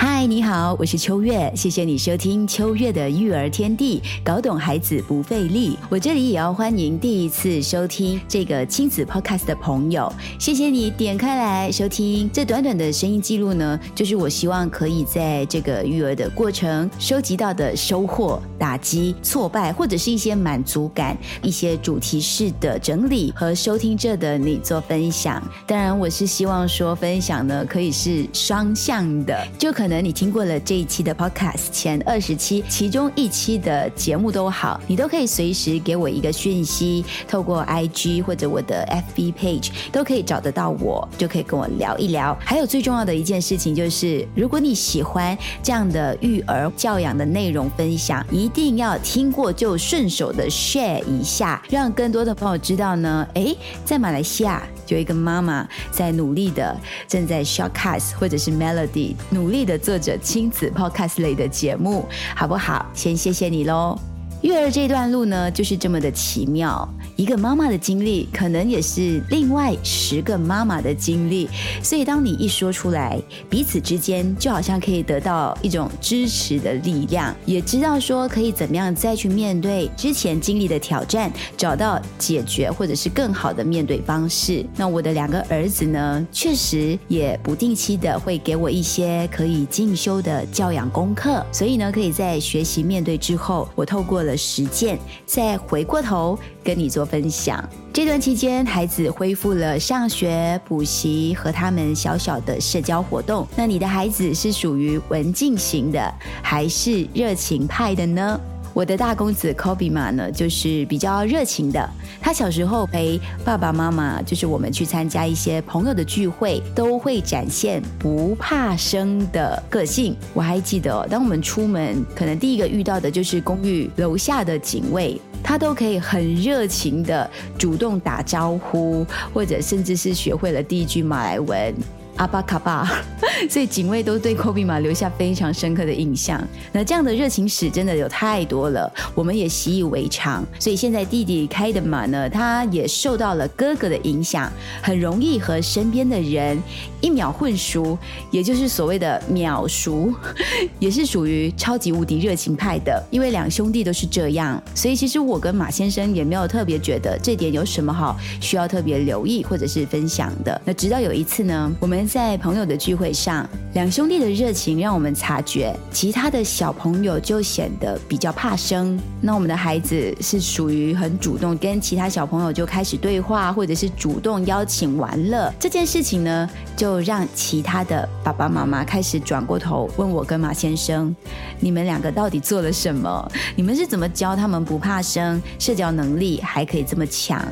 嗨，你好，我是秋月，谢谢你收听秋月的育儿天地，搞懂孩子不费力。我这里也要欢迎第一次收听这个亲子 podcast 的朋友，谢谢你点开来收听。这短短的声音记录呢，就是我希望可以在这个育儿的过程收集到的收获、打击、挫败，或者是一些满足感，一些主题式的整理和收听者的你做分享。当然，我是希望说分享呢可以是双向的，就可。可能你听过了这一期的 Podcast 前二十期，其中一期的节目都好，你都可以随时给我一个讯息，透过 IG 或者我的 FB page 都可以找得到我，就可以跟我聊一聊。还有最重要的一件事情就是，如果你喜欢这样的育儿教养的内容分享，一定要听过就顺手的 share 一下，让更多的朋友知道呢。诶，在马来西亚。有一个妈妈在努力的，正在 shortcast 或者是 melody 努力的做着亲子 podcast 类的节目，好不好？先谢谢你喽。育儿这段路呢，就是这么的奇妙。一个妈妈的经历，可能也是另外十个妈妈的经历。所以，当你一说出来，彼此之间就好像可以得到一种支持的力量，也知道说可以怎么样再去面对之前经历的挑战，找到解决或者是更好的面对方式。那我的两个儿子呢，确实也不定期的会给我一些可以进修的教养功课。所以呢，可以在学习面对之后，我透过了实践，再回过头跟你做。分享这段期间，孩子恢复了上学、补习和他们小小的社交活动。那你的孩子是属于文静型的，还是热情派的呢？我的大公子 Kobe 嘛呢，就是比较热情的。他小时候陪爸爸妈妈，就是我们去参加一些朋友的聚会，都会展现不怕生的个性。我还记得，当我们出门，可能第一个遇到的就是公寓楼下的警卫。他都可以很热情的主动打招呼，或者甚至是学会了第一句马来文。阿巴卡巴，所以警卫都对科比马留下非常深刻的印象。那这样的热情史真的有太多了，我们也习以为常。所以现在弟弟开的马呢，他也受到了哥哥的影响，很容易和身边的人一秒混熟，也就是所谓的秒熟，也是属于超级无敌热情派的。因为两兄弟都是这样，所以其实我跟马先生也没有特别觉得这点有什么好需要特别留意或者是分享的。那直到有一次呢，我们。在朋友的聚会上，两兄弟的热情让我们察觉，其他的小朋友就显得比较怕生。那我们的孩子是属于很主动，跟其他小朋友就开始对话，或者是主动邀请玩乐。这件事情呢，就让其他的爸爸妈妈开始转过头问我跟马先生：“你们两个到底做了什么？你们是怎么教他们不怕生，社交能力还可以这么强？”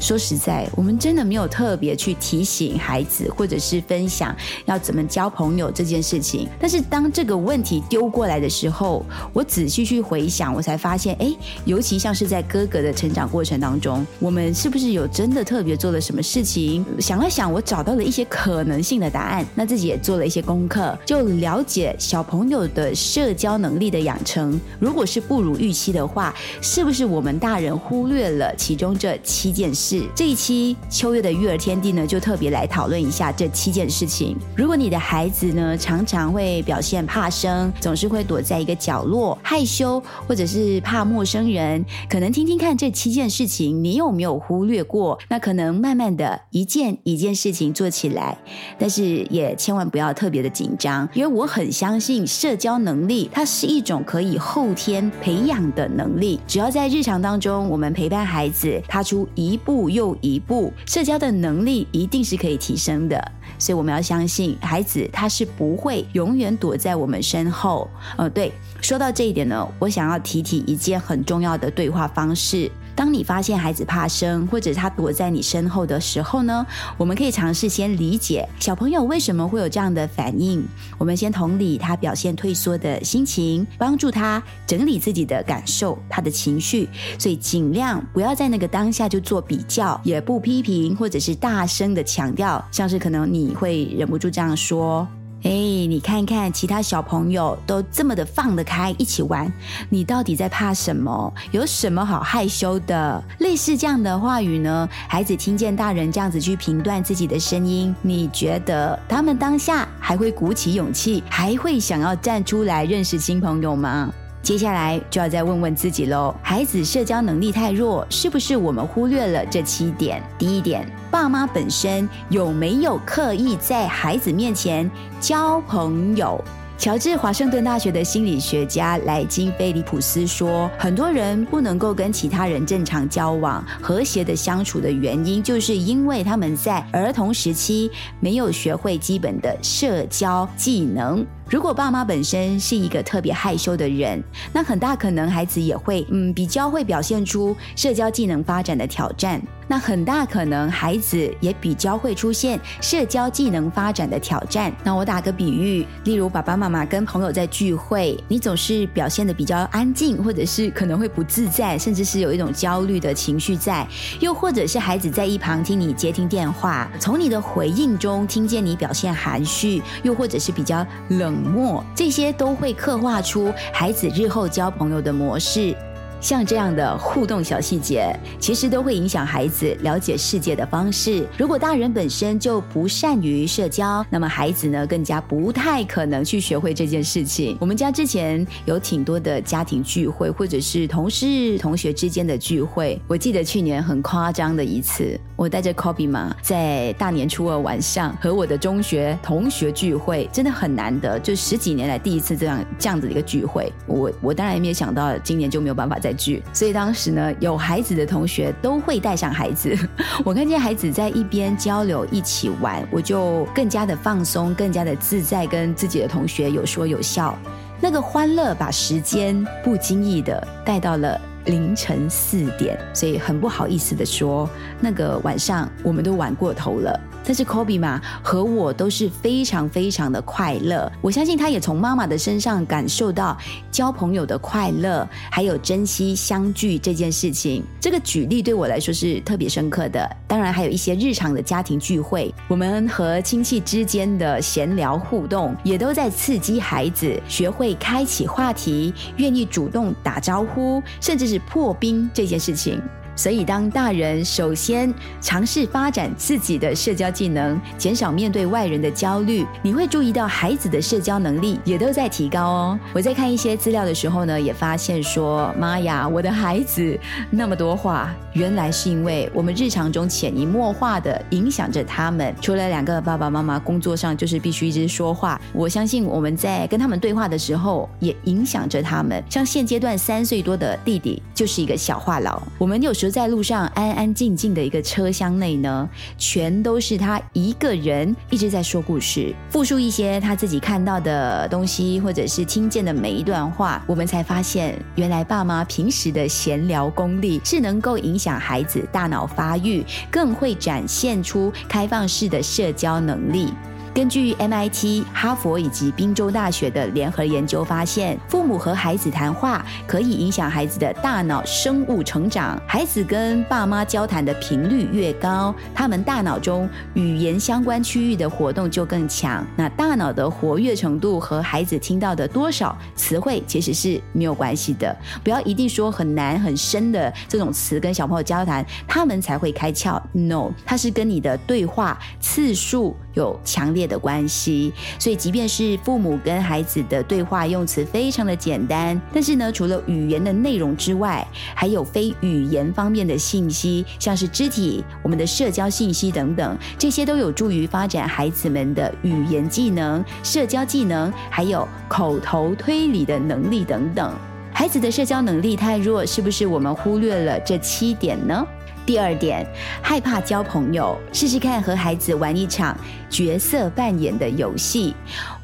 说实在，我们真的没有特别去提醒孩子，或者是分享要怎么交朋友这件事情。但是当这个问题丢过来的时候，我仔细去回想，我才发现，哎，尤其像是在哥哥的成长过程当中，我们是不是有真的特别做了什么事情？想了想，我找到了一些可能性的答案。那自己也做了一些功课，就了解小朋友的社交能力的养成，如果是不如预期的话，是不是我们大人忽略了其中这七件事？是这一期秋月的育儿天地呢，就特别来讨论一下这七件事情。如果你的孩子呢，常常会表现怕生，总是会躲在一个角落害羞，或者是怕陌生人，可能听听看这七件事情，你有没有忽略过？那可能慢慢的一件一件事情做起来，但是也千万不要特别的紧张，因为我很相信社交能力，它是一种可以后天培养的能力。只要在日常当中，我们陪伴孩子踏出一步。步又一步，社交的能力一定是可以提升的，所以我们要相信孩子，他是不会永远躲在我们身后。呃，对，说到这一点呢，我想要提提一件很重要的对话方式。当你发现孩子怕生，或者他躲在你身后的时候呢，我们可以尝试先理解小朋友为什么会有这样的反应。我们先同理他表现退缩的心情，帮助他整理自己的感受、他的情绪。所以尽量不要在那个当下就做比较，也不批评，或者是大声的强调，像是可能你会忍不住这样说。哎，你看看其他小朋友都这么的放得开，一起玩，你到底在怕什么？有什么好害羞的？类似这样的话语呢？孩子听见大人这样子去评断自己的声音，你觉得他们当下还会鼓起勇气，还会想要站出来认识新朋友吗？接下来就要再问问自己喽：孩子社交能力太弱，是不是我们忽略了这七点？第一点，爸妈本身有没有刻意在孩子面前交朋友？乔治华盛顿大学的心理学家莱金菲利普斯说，很多人不能够跟其他人正常交往、和谐的相处的原因，就是因为他们在儿童时期没有学会基本的社交技能。如果爸妈本身是一个特别害羞的人，那很大可能孩子也会，嗯，比较会表现出社交技能发展的挑战。那很大可能孩子也比较会出现社交技能发展的挑战。那我打个比喻，例如爸爸妈妈跟朋友在聚会，你总是表现的比较安静，或者是可能会不自在，甚至是有一种焦虑的情绪在。又或者是孩子在一旁听你接听电话，从你的回应中听见你表现含蓄，又或者是比较冷。冷漠，这些都会刻画出孩子日后交朋友的模式。像这样的互动小细节，其实都会影响孩子了解世界的方式。如果大人本身就不善于社交，那么孩子呢，更加不太可能去学会这件事情。我们家之前有挺多的家庭聚会，或者是同事、同学之间的聚会。我记得去年很夸张的一次，我带着 Kobe 嘛，在大年初二晚上和我的中学同学聚会，真的很难得，就十几年来第一次这样这样子的一个聚会。我我当然也没有想到今年就没有办法再。剧，所以当时呢，有孩子的同学都会带上孩子。我看见孩子在一边交流、一起玩，我就更加的放松，更加的自在，跟自己的同学有说有笑。那个欢乐把时间不经意的带到了凌晨四点，所以很不好意思的说，那个晚上我们都玩过头了。但是 Kobe 嘛，和我都是非常非常的快乐。我相信他也从妈妈的身上感受到交朋友的快乐，还有珍惜相聚这件事情。这个举例对我来说是特别深刻的。当然，还有一些日常的家庭聚会，我们和亲戚之间的闲聊互动，也都在刺激孩子学会开启话题，愿意主动打招呼，甚至是破冰这件事情。所以，当大人首先尝试发展自己的社交技能，减少面对外人的焦虑，你会注意到孩子的社交能力也都在提高哦。我在看一些资料的时候呢，也发现说，妈呀，我的孩子那么多话，原来是因为我们日常中潜移默化的影响着他们。除了两个爸爸妈妈工作上就是必须一直说话，我相信我们在跟他们对话的时候，也影响着他们。像现阶段三岁多的弟弟就是一个小话痨，我们有时。在路上安安静静的一个车厢内呢，全都是他一个人一直在说故事，复述一些他自己看到的东西，或者是听见的每一段话。我们才发现，原来爸妈平时的闲聊功力是能够影响孩子大脑发育，更会展现出开放式的社交能力。根据 MIT、哈佛以及宾州大学的联合研究发现，父母和孩子谈话可以影响孩子的大脑生物成长。孩子跟爸妈交谈的频率越高，他们大脑中语言相关区域的活动就更强。那大脑的活跃程度和孩子听到的多少词汇其实是没有关系的。不要一定说很难很深的这种词跟小朋友交谈，他们才会开窍。No，它是跟你的对话次数有强烈。的关系，所以即便是父母跟孩子的对话用词非常的简单，但是呢，除了语言的内容之外，还有非语言方面的信息，像是肢体、我们的社交信息等等，这些都有助于发展孩子们的语言技能、社交技能，还有口头推理的能力等等。孩子的社交能力太弱，是不是我们忽略了这七点呢？第二点，害怕交朋友，试试看和孩子玩一场角色扮演的游戏，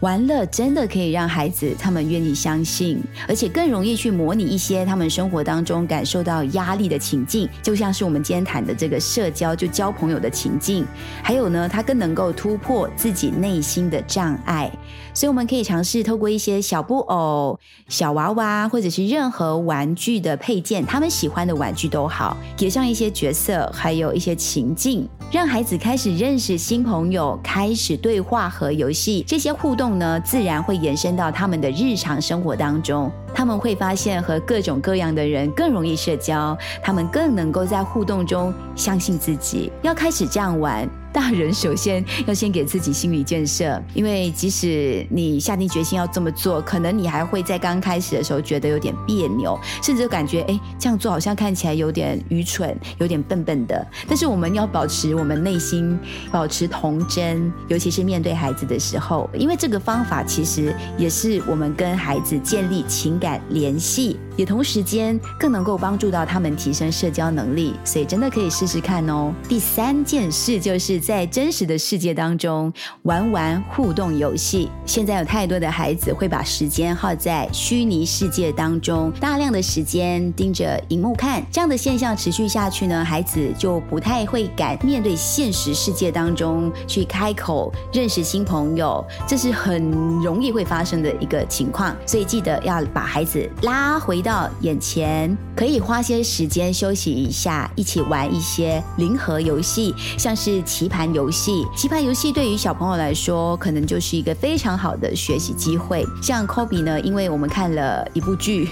玩乐真的可以让孩子他们愿意相信，而且更容易去模拟一些他们生活当中感受到压力的情境，就像是我们今天谈的这个社交就交朋友的情境。还有呢，他更能够突破自己内心的障碍，所以我们可以尝试透过一些小布偶、小娃娃，或者是任何玩具的配件，他们喜欢的玩具都好，给上一些角。色还有一些情境，让孩子开始认识新朋友，开始对话和游戏，这些互动呢，自然会延伸到他们的日常生活当中。他们会发现和各种各样的人更容易社交，他们更能够在互动中相信自己，要开始这样玩。大人首先要先给自己心理建设，因为即使你下定决心要这么做，可能你还会在刚开始的时候觉得有点别扭，甚至感觉哎这样做好像看起来有点愚蠢，有点笨笨的。但是我们要保持我们内心保持童真，尤其是面对孩子的时候，因为这个方法其实也是我们跟孩子建立情感联系。也同时间更能够帮助到他们提升社交能力，所以真的可以试试看哦。第三件事就是在真实的世界当中玩玩互动游戏。现在有太多的孩子会把时间耗在虚拟世界当中，大量的时间盯着荧幕看，这样的现象持续下去呢，孩子就不太会敢面对现实世界当中去开口认识新朋友，这是很容易会发生的一个情况。所以记得要把孩子拉回。到眼前，可以花些时间休息一下，一起玩一些零和游戏，像是棋盘游戏。棋盘游戏对于小朋友来说，可能就是一个非常好的学习机会。像 Kobe 呢，因为我们看了一部剧，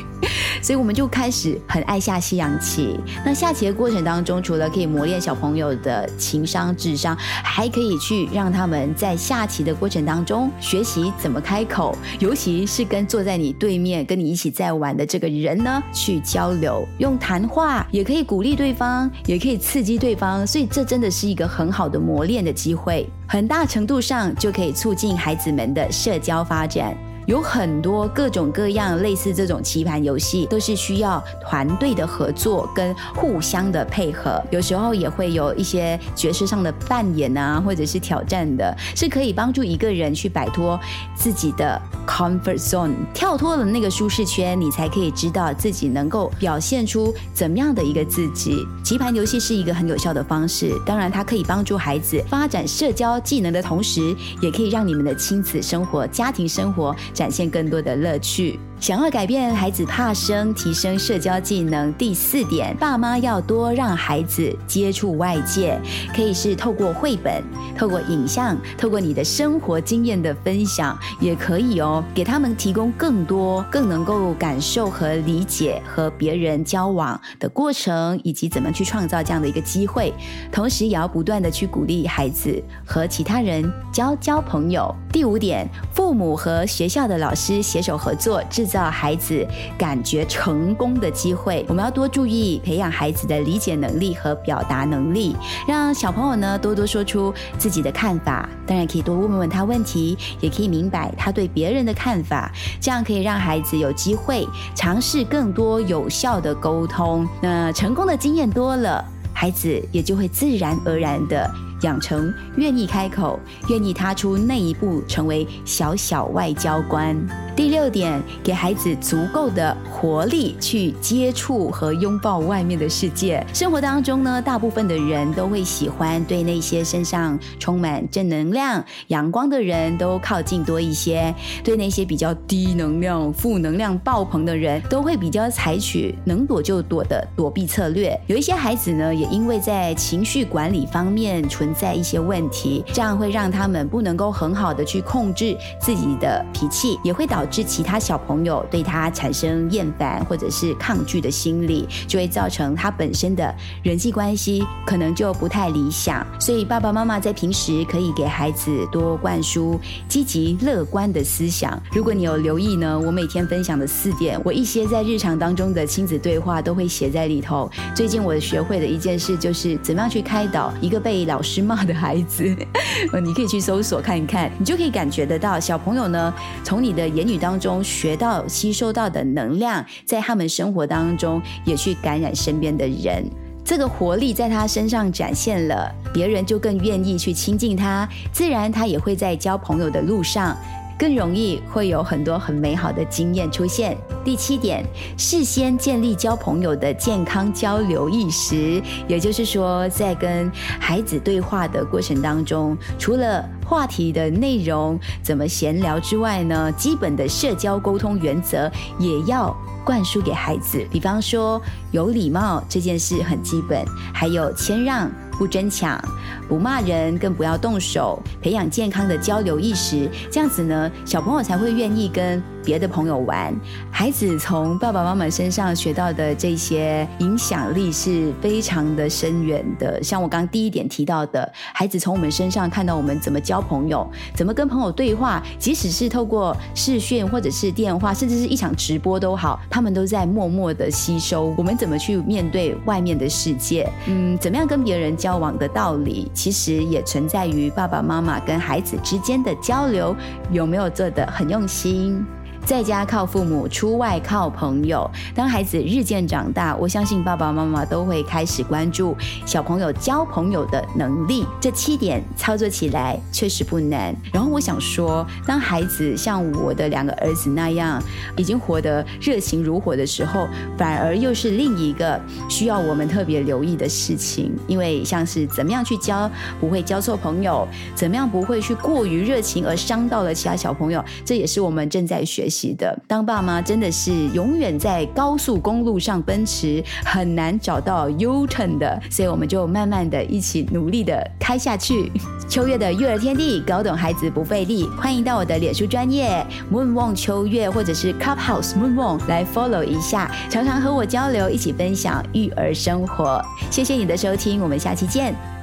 所以我们就开始很爱下西洋棋。那下棋的过程当中，除了可以磨练小朋友的情商、智商，还可以去让他们在下棋的过程当中学习怎么开口，尤其是跟坐在你对面、跟你一起在玩的这个人。人呢去交流，用谈话也可以鼓励对方，也可以刺激对方，所以这真的是一个很好的磨练的机会，很大程度上就可以促进孩子们的社交发展。有很多各种各样类似这种棋盘游戏，都是需要团队的合作跟互相的配合。有时候也会有一些角色上的扮演啊，或者是挑战的，是可以帮助一个人去摆脱自己的 comfort zone，跳脱了那个舒适圈，你才可以知道自己能够表现出怎么样的一个自己。棋盘游戏是一个很有效的方式，当然它可以帮助孩子发展社交技能的同时，也可以让你们的亲子生活、家庭生活。展现更多的乐趣。想要改变孩子怕生，提升社交技能，第四点，爸妈要多让孩子接触外界，可以是透过绘本、透过影像、透过你的生活经验的分享，也可以哦，给他们提供更多、更能够感受和理解和别人交往的过程，以及怎么去创造这样的一个机会。同时，也要不断的去鼓励孩子和其他人交交朋友。第五点，父母和学校的老师携手合作，制造孩子感觉成功的机会。我们要多注意培养孩子的理解能力和表达能力，让小朋友呢多多说出自己的看法。当然可以多问问他问题，也可以明白他对别人的看法，这样可以让孩子有机会尝试更多有效的沟通。那成功的经验多了，孩子也就会自然而然的。养成愿意开口、愿意踏出那一步，成为小小外交官。第六点，给孩子足够的活力去接触和拥抱外面的世界。生活当中呢，大部分的人都会喜欢对那些身上充满正能量、阳光的人都靠近多一些；对那些比较低能量、负能量爆棚的人，都会比较采取能躲就躲的躲避策略。有一些孩子呢，也因为在情绪管理方面存在一些问题，这样会让他们不能够很好的去控制自己的脾气，也会导。导致其他小朋友对他产生厌烦或者是抗拒的心理，就会造成他本身的人际关系可能就不太理想。所以爸爸妈妈在平时可以给孩子多灌输积极乐观的思想。如果你有留意呢，我每天分享的四点，我一些在日常当中的亲子对话都会写在里头。最近我学会的一件事就是怎么样去开导一个被老师骂的孩子。你可以去搜索看一看，你就可以感觉得到小朋友呢，从你的言语。当中学到、吸收到的能量，在他们生活当中也去感染身边的人。这个活力在他身上展现了，别人就更愿意去亲近他，自然他也会在交朋友的路上。更容易会有很多很美好的经验出现。第七点，事先建立交朋友的健康交流意识，也就是说，在跟孩子对话的过程当中，除了话题的内容怎么闲聊之外呢，基本的社交沟通原则也要灌输给孩子。比方说，有礼貌这件事很基本，还有谦让。不争抢，不骂人，更不要动手，培养健康的交流意识，这样子呢，小朋友才会愿意跟。别的朋友玩，孩子从爸爸妈妈身上学到的这些影响力是非常的深远的。像我刚第一点提到的，孩子从我们身上看到我们怎么交朋友，怎么跟朋友对话，即使是透过视讯或者是电话，甚至是一场直播都好，他们都在默默的吸收我们怎么去面对外面的世界。嗯，怎么样跟别人交往的道理，其实也存在于爸爸妈妈跟孩子之间的交流有没有做的很用心。在家靠父母，出外靠朋友。当孩子日渐长大，我相信爸爸妈妈都会开始关注小朋友交朋友的能力。这七点操作起来确实不难。然后我想说，当孩子像我的两个儿子那样，已经活得热情如火的时候，反而又是另一个需要我们特别留意的事情。因为像是怎么样去交不会交错朋友，怎么样不会去过于热情而伤到了其他小朋友，这也是我们正在学。的当爸妈真的是永远在高速公路上奔驰，很难找到 U turn 的，所以我们就慢慢的一起努力的开下去。秋月的育儿天地，搞懂孩子不费力，欢迎到我的脸书专业 Moon Wong 秋月或者是 Cup House Moon Wong 来 follow 一下，常常和我交流，一起分享育儿生活。谢谢你的收听，我们下期见。